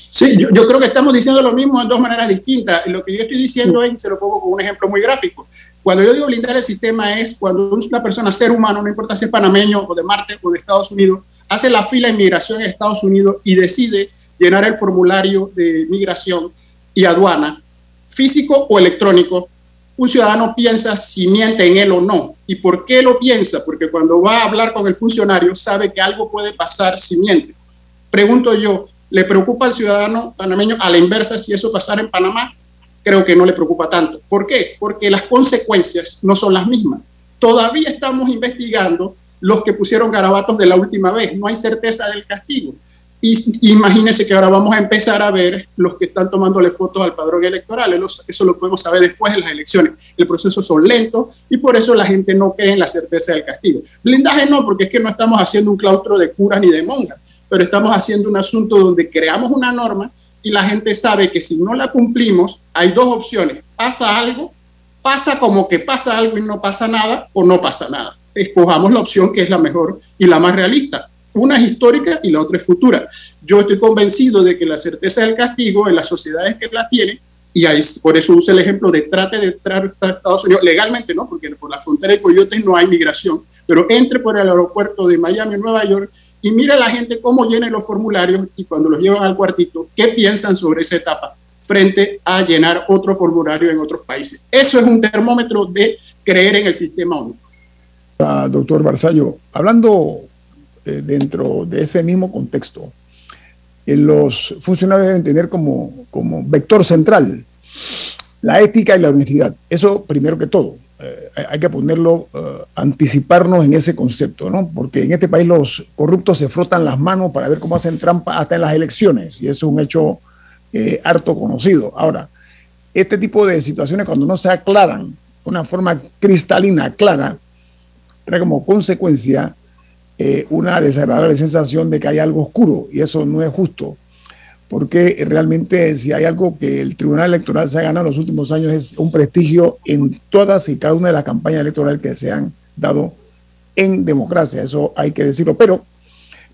Sí, yo, creo que estamos diciendo lo mismo en dos maneras distintas. Lo que yo estoy diciendo es, se lo pongo con un ejemplo muy gráfico. Cuando yo digo blindar el sistema es cuando una persona, ser humano, no importa si es panameño o de Marte o de Estados Unidos, hace la fila de migración en Estados Unidos y decide llenar el formulario de migración y aduana físico o electrónico, un ciudadano piensa si miente en él o no. ¿Y por qué lo piensa? Porque cuando va a hablar con el funcionario sabe que algo puede pasar si miente. Pregunto yo, ¿le preocupa al ciudadano panameño a la inversa si eso pasara en Panamá? Creo que no le preocupa tanto. ¿Por qué? Porque las consecuencias no son las mismas. Todavía estamos investigando los que pusieron garabatos de la última vez. No hay certeza del castigo. Y imagínense que ahora vamos a empezar a ver los que están tomándole fotos al padrón electoral. Eso lo podemos saber después de las elecciones. El proceso son lentos y por eso la gente no cree en la certeza del castigo. Blindaje no, porque es que no estamos haciendo un claustro de curas ni de monjas, pero estamos haciendo un asunto donde creamos una norma y la gente sabe que si no la cumplimos, hay dos opciones. Pasa algo, pasa como que pasa algo y no pasa nada o no pasa nada. Escojamos la opción que es la mejor y la más realista una es histórica y la otra es futura. Yo estoy convencido de que la certeza del castigo en las sociedades que la tienen, y ahí, por eso uso el ejemplo de trate de entrar a Estados Unidos, legalmente no, porque por la frontera de Coyotes no hay migración, pero entre por el aeropuerto de Miami, Nueva York, y mira a la gente cómo llena los formularios y cuando los llevan al cuartito, qué piensan sobre esa etapa frente a llenar otro formulario en otros países. Eso es un termómetro de creer en el sistema único. Ah, doctor Barzallo, hablando eh, dentro de ese mismo contexto, eh, los funcionarios deben tener como, como vector central la ética y la honestidad. Eso primero que todo. Eh, hay que ponerlo, anticiparnos en ese concepto, ¿no? Porque en este país los corruptos se frotan las manos para ver cómo hacen trampa hasta en las elecciones, y eso es un hecho harto conocido. Ahora, este tipo de situaciones cuando no se aclaran de una forma cristalina, clara, trae como consecuencia eh, una desagradable sensación de que hay algo oscuro y eso no es justo, porque realmente si hay algo que el Tribunal Electoral se ha ganado en los últimos años es un prestigio en todas y cada una de las campañas electorales que se han dado en democracia, eso hay que decirlo, pero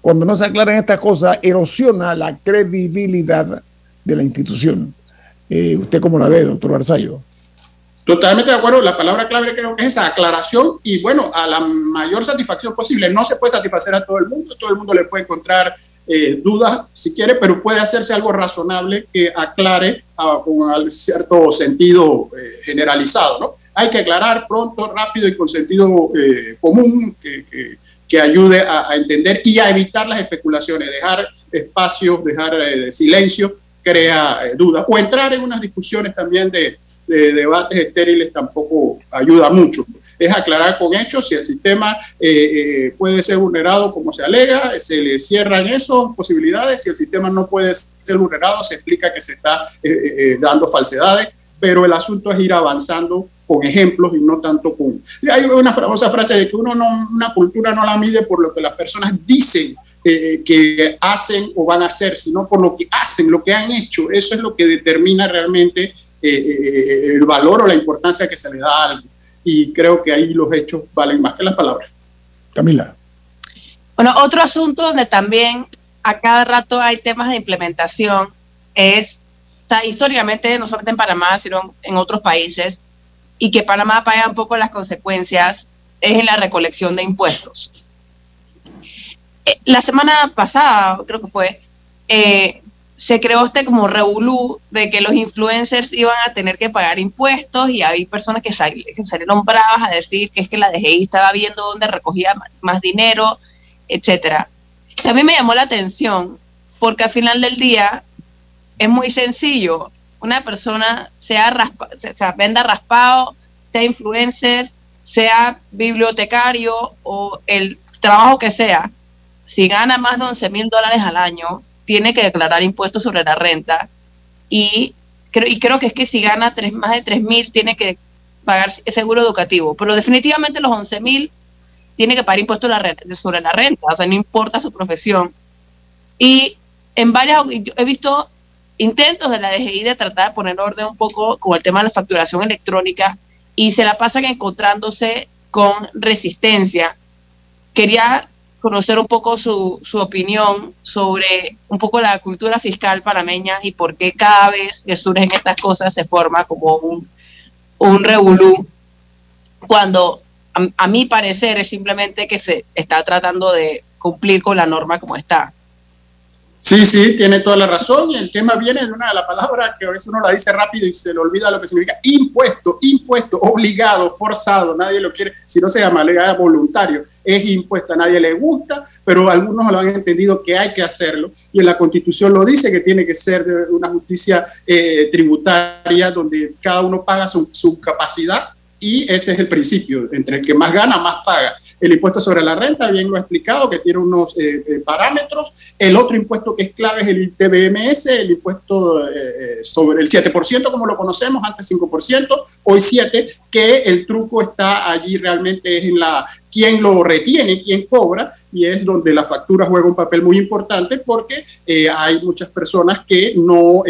cuando no se aclaran estas cosas, erosiona la credibilidad de la institución. Eh, ¿Usted cómo la ve, doctor Barzallo? Totalmente de acuerdo, la palabra clave creo que es esa aclaración y bueno, a la mayor satisfacción posible. No se puede satisfacer a todo el mundo, todo el mundo le puede encontrar eh, dudas si quiere, pero puede hacerse algo razonable que aclare uh, con cierto sentido eh, generalizado, ¿no? Hay que aclarar pronto, rápido y con sentido eh, común que, que, ayude a, entender y a evitar las especulaciones, dejar espacios, dejar silencio, crea dudas o entrar en unas discusiones también de debates estériles tampoco ayuda mucho. Es aclarar con hechos si el sistema eh, eh, puede ser vulnerado como se alega, se le cierran esas posibilidades, si el sistema no puede ser vulnerado, se explica que se está eh, dando falsedades, pero el asunto es ir avanzando con ejemplos y no tanto con... Hay una famosa frase de que uno no, una cultura no la mide por lo que las personas dicen que hacen o van a hacer, sino por lo que hacen, lo que han hecho. Eso es lo que determina realmente el valor o la importancia que se le da a algo. Y creo que ahí los hechos valen más que las palabras. Camila. Bueno, otro asunto donde también a cada rato hay temas de implementación es, o sea, históricamente, no solamente en Panamá, sino en otros países, y que Panamá paga un poco las consecuencias, es en la recolección de impuestos. Eh, la semana pasada, creo que fue, eh, se creó este como revolú de que los influencers iban a tener que pagar impuestos y hay personas que, salieron bravas a decir que es que la DGI estaba viendo dónde recogía más dinero, etcétera. A mí me llamó la atención porque al final del día es muy sencillo. Una persona sea, raspa, sea venda raspado, sea influencer, sea bibliotecario o el trabajo que sea, si gana más de 11 mil dólares al año, tiene que declarar impuestos sobre la renta y creo, y creo que es que si gana tres, más de 3 mil tiene que pagar seguro educativo, pero definitivamente los 11 mil tiene que pagar impuestos sobre la renta, o sea, no importa su profesión. Y en varias, he visto intentos de la DGI de tratar de poner orden un poco con el tema de la facturación electrónica y se la pasan encontrándose con resistencia. Quería conocer un poco su, su, opinión sobre un poco la cultura fiscal panameña y por qué cada vez que surgen estas cosas se forma como un, un revolú, cuando a, a, mi parecer es simplemente que se está tratando de cumplir con la norma como está. Sí, sí, tiene toda la razón. Y el tema viene de una de las palabras que a veces uno la dice rápido y se le olvida lo que significa. Impuesto, impuesto, obligado, forzado, nadie lo quiere, si no se llama legal voluntario, es impuesto, a nadie le gusta, pero algunos lo han entendido que hay que hacerlo. Y en la Constitución lo dice que tiene que ser una justicia eh, tributaria donde cada uno paga su, su capacidad y ese es el principio, entre el que más gana, más paga. El impuesto sobre la renta, bien lo he explicado, que tiene unos eh, eh, parámetros. El otro impuesto que es clave es el ITBMS, el impuesto eh, sobre el 7%, como lo conocemos, antes 5%, hoy 7%, que el truco está allí realmente es en la quién lo retiene, quién cobra, y es donde la factura juega un papel muy importante porque hay muchas personas que no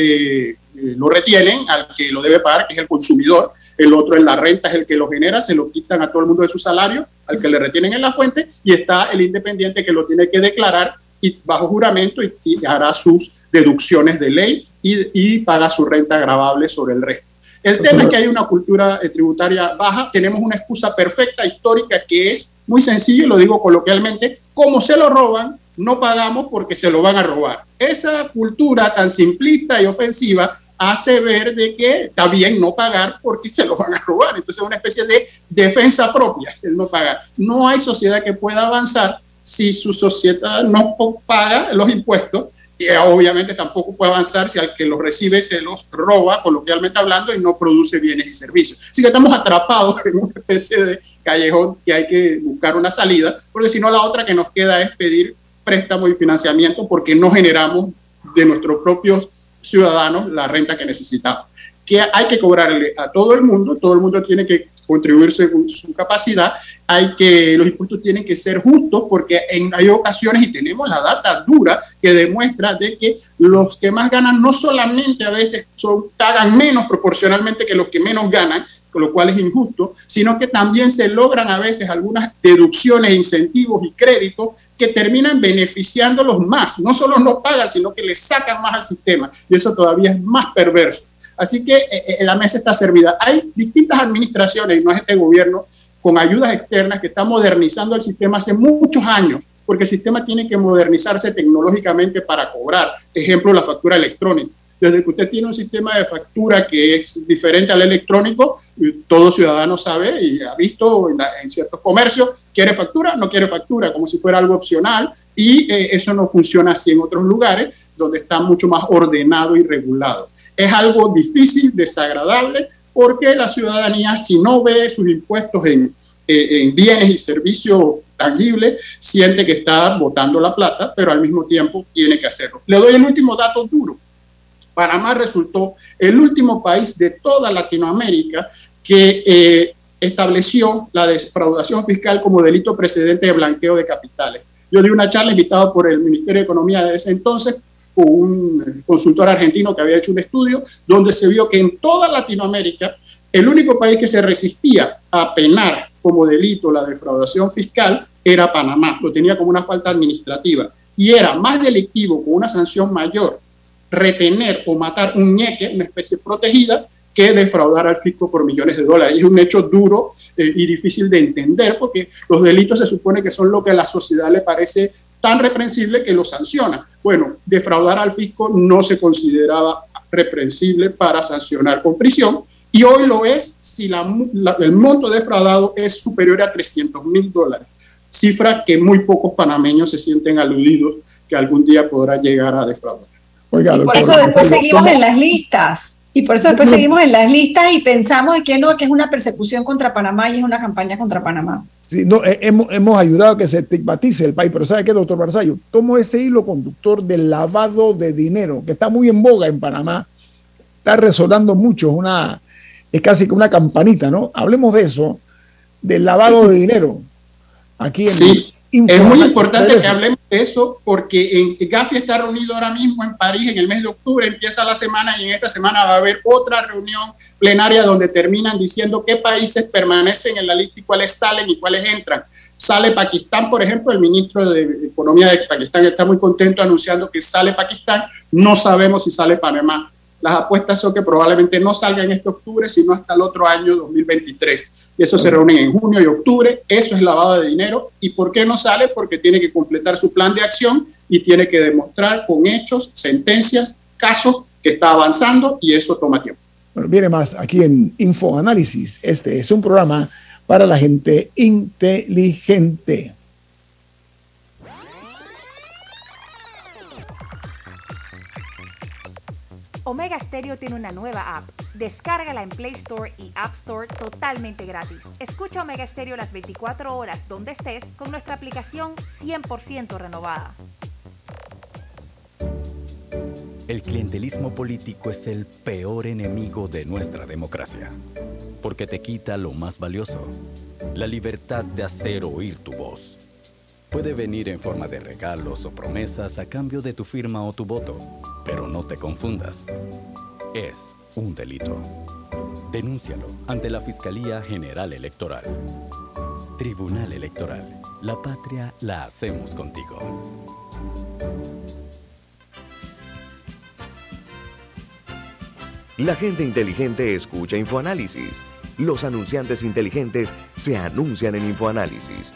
lo retienen al que lo debe pagar, que es el consumidor el otro en la renta es el que lo genera, se lo quitan a todo el mundo de su salario, al que le retienen en la fuente, y está el independiente que lo tiene que declarar y bajo juramento y, hará sus deducciones de ley y, paga su renta agravable sobre el resto. El tema es que hay una cultura eh, tributaria baja, tenemos una excusa perfecta histórica que es muy sencillo, lo digo coloquialmente, como se lo roban, no pagamos porque se lo van a robar. Esa cultura tan simplista y ofensiva hace ver de que está bien no pagar porque se lo van a robar. Entonces es una especie de defensa propia el no pagar. No hay sociedad que pueda avanzar si su sociedad no paga los impuestos y obviamente tampoco puede avanzar si al que los recibe se los roba, coloquialmente hablando, y no produce bienes y servicios. Así que estamos atrapados [LAUGHS] en una especie de callejón que hay que buscar una salida, porque si no la otra que nos queda es pedir préstamo y financiamiento porque no generamos de nuestros propios ciudadanos la renta que necesitamos. Que hay que cobrarle a todo el mundo, todo el mundo tiene que contribuir según su capacidad, hay que, los impuestos tienen que ser justos porque en, hay ocasiones, y tenemos la data dura que demuestra de que los que más ganan no solamente a veces son, pagan menos proporcionalmente que los que menos ganan, con lo cual es injusto, sino que también se logran a veces algunas deducciones, incentivos y créditos que terminan beneficiándolos más. No solo no pagan, sino que le sacan más al sistema. Y eso todavía es más perverso. Así que eh, eh, la mesa está servida. Hay distintas administraciones, y no es este gobierno, con ayudas externas que están modernizando el sistema hace muchos años, porque el sistema tiene que modernizarse tecnológicamente para cobrar. Ejemplo, la factura electrónica. Desde que usted tiene un sistema de factura que es diferente al electrónico, todo ciudadano sabe y ha visto en, ciertos comercios, quiere factura, no quiere factura, como si fuera algo opcional, y eh, eso no funciona así en otros lugares donde está mucho más ordenado y regulado. Es algo difícil, desagradable, porque la ciudadanía, si no ve sus impuestos en, eh, en bienes y servicios tangibles, siente que está botando la plata, pero al mismo tiempo tiene que hacerlo. Le doy el último dato duro Panamá resultó el último país de toda Latinoamérica que eh, estableció la defraudación fiscal como delito precedente de blanqueo de capitales. Yo di una charla invitado por el Ministerio de Economía de ese entonces, un consultor argentino que había hecho un estudio donde se vio que en toda Latinoamérica el único país que se resistía a penar como delito la defraudación fiscal era Panamá, lo tenía como una falta administrativa y era más delictivo con una sanción mayor retener o matar un ñeque, una especie protegida, que defraudar al fisco por millones de dólares. es un hecho duro eh, y difícil de entender porque los delitos se supone que son lo que a la sociedad le parece tan reprensible que lo sanciona. Bueno, defraudar al fisco no se consideraba reprensible para sancionar con prisión y hoy lo es si el monto defraudado es superior a 300 mil dólares, cifra que muy pocos panameños se sienten aludidos que algún día podrá llegar a defraudar y por eso después seguimos en las listas. Y por eso después seguimos en las listas y pensamos que no, que es una persecución contra Panamá y es una campaña contra Panamá. Sí, no, eh, hemos, hemos ayudado a que se estigmatice el país, pero ¿sabe qué, doctor Barzallo? Tomo ese hilo conductor del lavado de dinero, que está muy en boga en Panamá, está resonando mucho, una, es casi que una campanita, ¿no? Hablemos de eso, del lavado de dinero. Aquí en, sí. Es muy importante que hablemos de eso porque en, Gafi está reunido ahora mismo en París en el mes de octubre, empieza la semana y en esta semana va a haber otra reunión plenaria donde terminan diciendo qué países permanecen en la lista y cuáles salen y cuáles entran. Sale Pakistán, por ejemplo, el ministro de Economía de Pakistán está muy contento anunciando que sale Pakistán, no sabemos si sale Panamá. Las apuestas son que probablemente no salga en este octubre, sino hasta el otro año 2023 y eso se reúnen en junio y octubre, eso es lavado de dinero. ¿Y por qué no sale? Porque tiene que completar su plan de acción y tiene que demostrar con hechos, sentencias, casos que está avanzando y eso toma tiempo. Bueno, viene más aquí en Info Análisis. Este es un programa para la gente inteligente. Omega Stereo tiene una nueva app. Descárgala en Play Store y App Store totalmente gratis. Escucha Omega Stereo las 24 horas donde estés con nuestra aplicación 100% renovada. El clientelismo político es el peor enemigo de nuestra democracia, porque te quita lo más valioso, la libertad de hacer oír tu voz. Puede venir en forma de regalos o promesas a cambio de tu firma o tu voto, pero no te confundas. Es un delito. Denúncialo ante la Fiscalía General Electoral. Tribunal Electoral. La patria la hacemos contigo. La gente inteligente escucha InfoAnálisis. Los anunciantes inteligentes se anuncian en InfoAnálisis.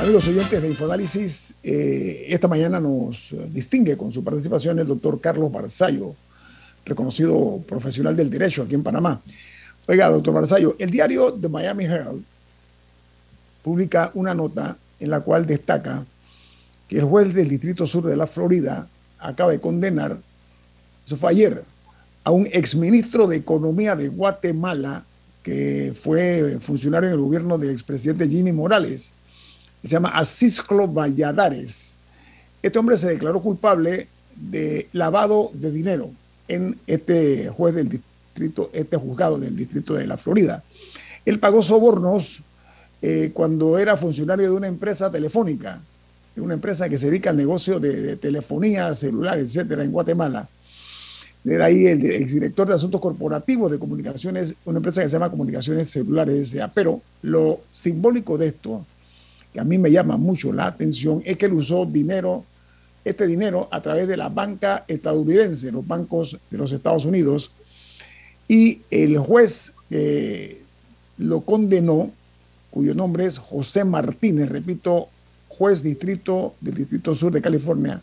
Amigos oyentes de Infoanálisis, eh, esta mañana nos distingue con su participación el doctor Carlos Barzallo, reconocido profesional del derecho aquí en Panamá. Oiga, doctor Barzallo, el diario The Miami Herald publica una nota en la cual destaca que el juez del Distrito Sur de la Florida acaba de condenar, eso fue ayer, a un exministro de Economía de Guatemala que fue funcionario en el gobierno del expresidente Jimmy Morales se llama Asisclo Valladares. Este hombre se declaró culpable de lavado de dinero en este juez del distrito, este juzgado del distrito de la Florida. Él pagó sobornos eh, cuando era funcionario de una empresa telefónica, de una empresa que se dedica al negocio de, telefonía celular, etcétera, en Guatemala. Era ahí el exdirector de Asuntos Corporativos de Comunicaciones, una empresa que se llama Comunicaciones Celulares Pero lo simbólico de esto que a mí me llama mucho la atención es que él usó dinero, este dinero a través de la banca estadounidense, los bancos de los Estados Unidos, y el juez que lo condenó, cuyo nombre es José Martínez, repito, juez distrito del Distrito Sur de California,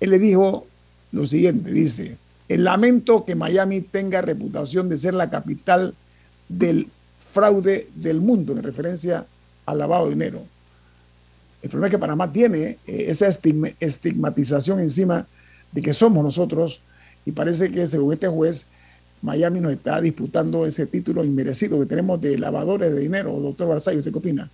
él le dijo lo siguiente, dice, el lamento que Miami tenga reputación de ser la capital del fraude del mundo en referencia al lavado de dinero. El problema es que Panamá tiene eh, esa estigmatización encima de que somos nosotros y parece que según este juez, Miami nos está disputando ese título inmerecido que tenemos de lavadores de dinero. Doctor Barzay, ¿usted qué opina?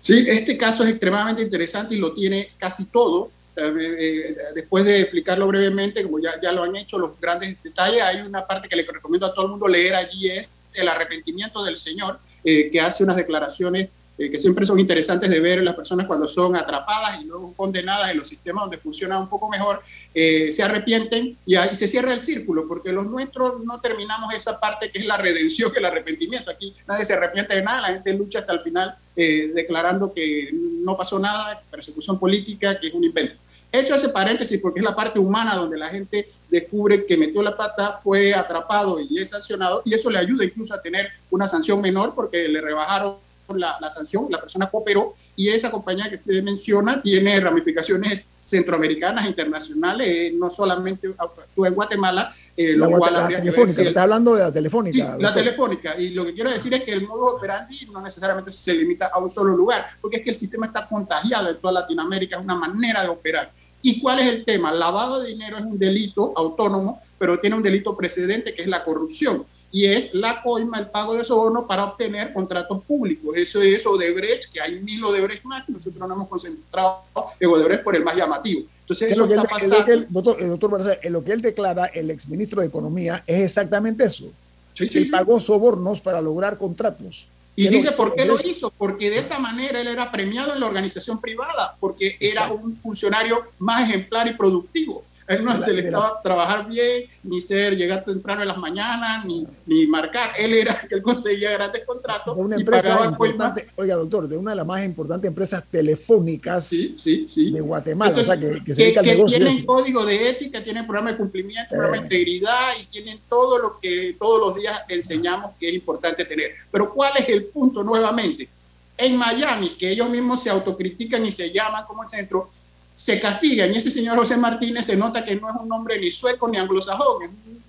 Sí, este caso es extremadamente interesante y lo tiene casi todo. Eh, eh, después de explicarlo brevemente, como ya, ya lo han hecho los grandes detalles, hay una parte que le recomiendo a todo el mundo leer allí, es el arrepentimiento del Señor, que hace unas declaraciones eh, que siempre son interesantes de ver las personas cuando son atrapadas y luego condenadas en los sistemas donde funciona un poco mejor, eh, se arrepienten y ahí se cierra el círculo, porque los nuestros no terminamos esa parte que es la redención, que [LAUGHS] el arrepentimiento. Aquí nadie se arrepiente de nada, la gente lucha hasta el final eh, declarando que no pasó nada, persecución política, que es un invento. He hecho ese paréntesis porque es la parte humana donde la gente descubre que metió la pata, fue atrapado y es sancionado, y eso le ayuda incluso a tener una sanción menor porque le rebajaron la, la, sanción, la persona cooperó y esa compañía que usted menciona tiene ramificaciones centroamericanas, internacionales, eh, no solamente actúa en Guatemala, eh, lo la, cual la que ver telefónica, si el- estás hablando de la telefónica. Sí, la telefónica. Y lo que quiero decir es que el modo operandi no necesariamente se limita a un solo lugar, porque es que el sistema está contagiado en toda Latinoamérica, es una manera de operar. ¿Y cuál es el tema? Lavado de dinero es un delito autónomo, pero tiene un delito precedente que es la corrupción. Y es la coima, el pago de soborno para obtener contratos públicos. Eso es Odebrecht, que hay mil Odebrecht más, nosotros nos hemos concentrado en Odebrecht por el más llamativo. Entonces, ¿Qué es eso lo que él- está es lo que pasando. él- doctor, eh, doctor Barzal, en lo que él declara, el exministro de Economía, es exactamente eso. Sí, sí, él sí. pagó sobornos para lograr contratos. Y dice por qué lo hizo, porque de esa manera él era premiado en la organización privada, porque era un funcionario más ejemplar y productivo. A él no la- se le de la- estaba trabajar bien, ni ser llegar temprano en las mañanas, ni, ni marcar. Él era el que él conseguía grandes contratos una y empresa pagaba importante, oiga doctor, de una de las más importantes empresas telefónicas de Guatemala, Entonces, o sea, que, que se que, que tienen código de ética, tienen programa de cumplimiento, programa Eh. de integridad y tienen todo lo que todos los días enseñamos que es importante tener. Pero ¿cuál es el punto nuevamente? En Miami, que ellos mismos se autocritican y se llaman como el centro, se castigan. Y ese señor José Martínez se nota que no es un hombre ni sueco ni anglosajón, es un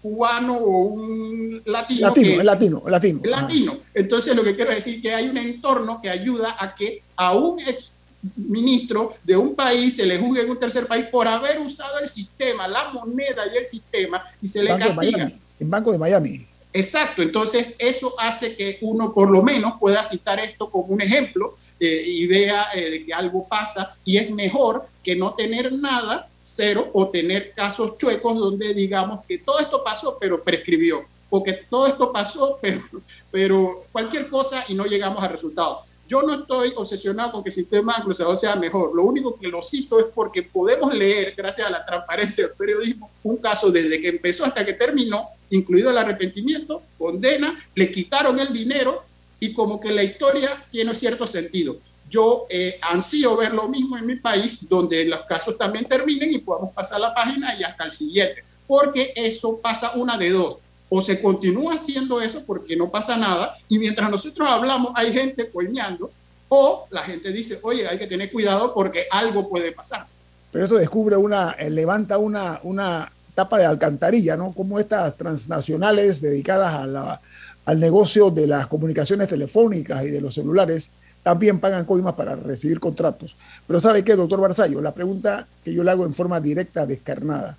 cubano o un latino. Latino, que- latino, latino. latino. Entonces, lo que quiero decir es que hay un entorno que ayuda a que a un ex ministro de un país se le juzgue en un tercer país por haber usado el sistema, la moneda y el sistema y se le Banco castiga. En Banco de Miami. Exacto, entonces eso hace que uno por lo menos pueda citar esto como un ejemplo eh, y vea eh, de que algo pasa y es mejor que no tener nada, cero, o tener casos chuecos donde digamos que todo esto pasó pero prescribió, o que todo esto pasó [LAUGHS] pero, pero cualquier cosa y no llegamos a resultados. Yo no estoy obsesionado con que el sistema anglosajón sea mejor. Lo único que lo cito es porque podemos leer, gracias a la transparencia del periodismo, un caso desde que empezó hasta que terminó, incluido el arrepentimiento, condena, le quitaron el dinero y como que la historia tiene cierto sentido. Yo eh, ansío ver lo mismo en mi país, donde los casos también terminen y podamos pasar la página y hasta el siguiente, porque eso pasa una de dos o se continúa haciendo eso porque no pasa nada y mientras nosotros hablamos hay gente coñando o la gente dice, oye, hay que tener cuidado porque algo puede pasar. Pero esto descubre una, eh, levanta una, una tapa de alcantarilla, ¿no? Como estas transnacionales dedicadas a la- al negocio de las comunicaciones telefónicas y de los celulares también pagan coimas para recibir contratos. Pero ¿sabe qué, doctor Barzallo? La pregunta que yo le hago en forma directa, descarnada.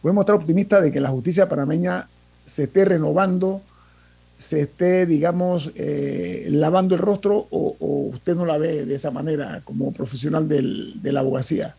Podemos estar optimistas de que la justicia panameña se esté renovando, se esté, digamos, eh, lavando el rostro o, usted no la ve de esa manera como profesional de la abogacía.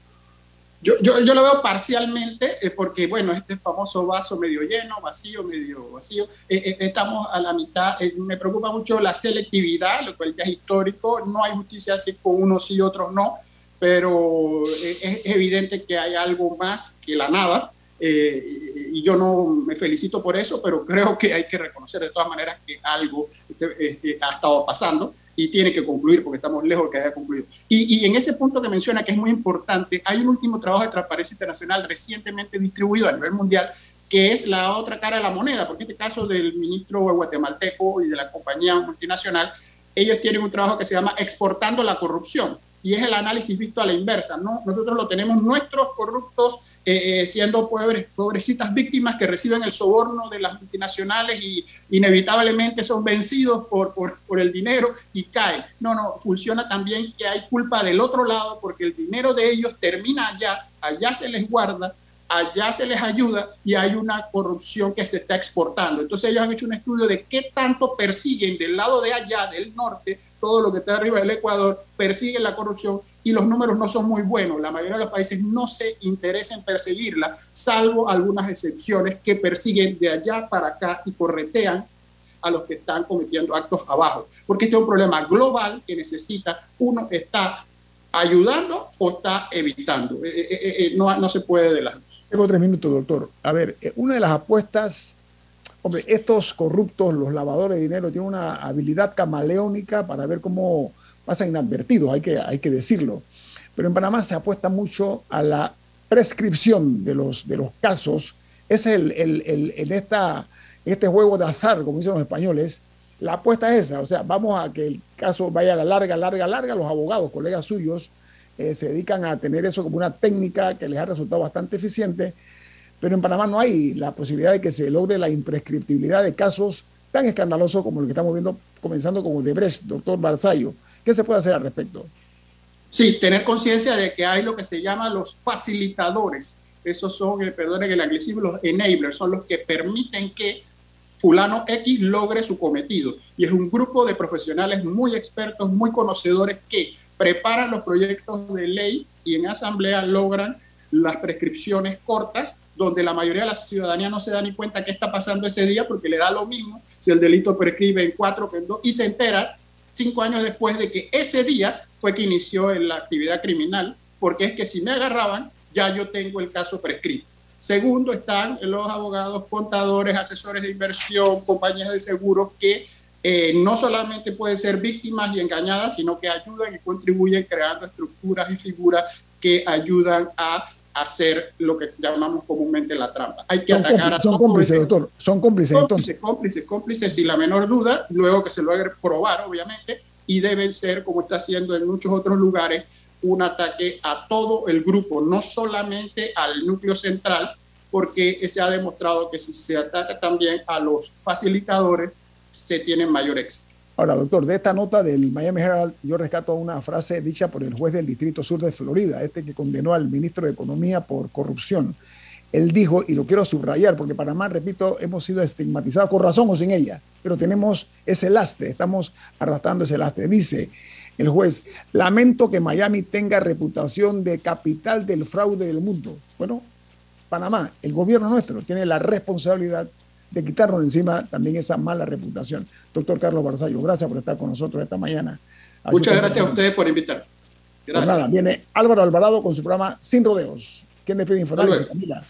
Yo, yo, yo lo veo parcialmente eh, porque, bueno, este famoso vaso medio lleno, vacío, medio vacío, eh, eh, estamos a la mitad. Eh, me preocupa mucho la selectividad, lo cual ya es histórico. No hay justicia así con unos sí, otros no, pero es evidente que hay algo más que la nada. y yo no me felicito por eso, pero [LAUGHS] creo que hay que reconocer de todas maneras que algo eh, ha estado pasando y tiene que concluir porque estamos lejos de que haya concluido. Y, y en ese punto que menciona, que es muy importante, hay un último trabajo de transparencia internacional recientemente distribuido a nivel mundial, que es la otra cara de la moneda, porque este caso del ministro guatemalteco y de la compañía multinacional, ellos tienen un trabajo que se llama Exportando la Corrupción, y es el análisis visto a la inversa. ¿no? Nosotros lo tenemos nuestros corruptos eh, eh, siendo pobres, pobrecitas víctimas que reciben el soborno de las multinacionales y inevitablemente son vencidos por, por, por el dinero y caen. No, no, funciona también que hay culpa del otro lado porque el dinero de ellos termina allá, allá se les guarda, allá se les ayuda y hay una corrupción que se está exportando. Entonces ellos han hecho un estudio de qué tanto persiguen del lado de allá, del norte, todo lo que está arriba del Ecuador, persiguen la corrupción y los números no son muy buenos. La mayoría de los países no se interesa en perseguirla, salvo algunas excepciones que persiguen de allá para acá y corretean a los que están cometiendo actos abajo. Porque este es un problema global que necesita, uno está ayudando o está evitando. Eh, eh, eh, eh, no, no se puede de las dos. Tengo tres minutos, doctor. A ver, eh, una de las apuestas, hombre, estos corruptos, los lavadores de dinero, tienen una habilidad camaleónica para ver cómo pasan inadvertidos, hay que, hay que decirlo. Pero en Panamá se apuesta mucho a la prescripción de los, de los casos. Es el, el, el, en esta, este juego de azar, como dicen los españoles. La apuesta es esa, o sea, vamos a que el caso vaya a la larga, larga, larga. Los abogados, colegas suyos, eh, se dedican a tener eso como una técnica que les ha resultado bastante eficiente. pero en Panamá no hay la posibilidad de que se logre la imprescriptibilidad de casos tan escandalosos como lo que estamos viendo, comenzando con Odebrecht, doctor Barzallo. ¿Qué se puede hacer al respecto? Sí, tener conciencia de que hay lo que se llama los facilitadores. Esos son, eh, perdonen el anglicismo, los enablers, son los que permiten que fulano X logre su cometido. Y es un grupo de profesionales muy expertos, muy conocedores que preparan los proyectos de ley y en asamblea logran las prescripciones cortas, donde la mayoría de la ciudadanía no se da ni cuenta qué está pasando ese día porque le da lo mismo si el delito prescribe en cuatro que en dos y se entera cinco años después de que ese día fue que inició la actividad criminal, porque es que si me agarraban, ya yo tengo el caso prescrito. Segundo, están los abogados, contadores, asesores de inversión, compañías de seguros que eh, no solamente pueden ser víctimas y engañadas, sino que ayudan y contribuyen creando estructuras y figuras que ayudan a hacer lo que llamamos comúnmente la trampa. Hay que atacar a Son cómplices, doctor. Son cómplices, cómplices, cómplices, cómplices, sin la menor duda, luego que se logre probar, obviamente, y deben ser, como está haciendo en muchos otros lugares, un ataque a todo el grupo, no solamente al núcleo central, porque se ha demostrado que si se ataca también a los facilitadores, se tiene mayor éxito. Ahora, doctor, de esta nota del Miami Herald, yo rescato una frase dicha por el juez del Distrito Sur de Florida, este que condenó al ministro de Economía por corrupción. Él dijo, y lo quiero subrayar, porque Panamá, repito, hemos sido estigmatizados con razón o sin ella, pero tenemos ese lastre, estamos arrastrando ese lastre. Dice el juez, lamento que Miami tenga reputación de capital del fraude del mundo. Bueno, Panamá, el gobierno nuestro, tiene la responsabilidad de quitarnos de encima también esa mala reputación. Doctor Carlos Barzallo, gracias por estar con nosotros esta mañana. Muchas gracias a ustedes por invitar. Pues gracias. nada, viene Álvaro Alvarado con su programa Sin Rodeos. ¿Quién despide Infoanálisis, Camila?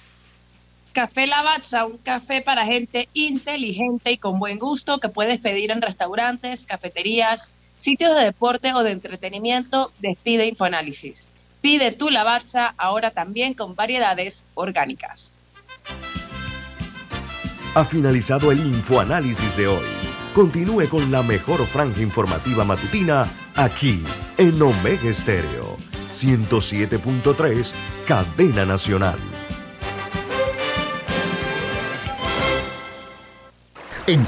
Café Lavazza, un café para gente inteligente y con buen gusto que puedes pedir en restaurantes, cafeterías, sitios de deporte o de entretenimiento. Despide Infoanálisis. Pide tu Lavazza ahora también con variedades orgánicas. Ha finalizado el Infoanálisis de hoy. Continúe con la mejor franja informativa matutina aquí en Omega Estéreo 107.3, Cadena Nacional. En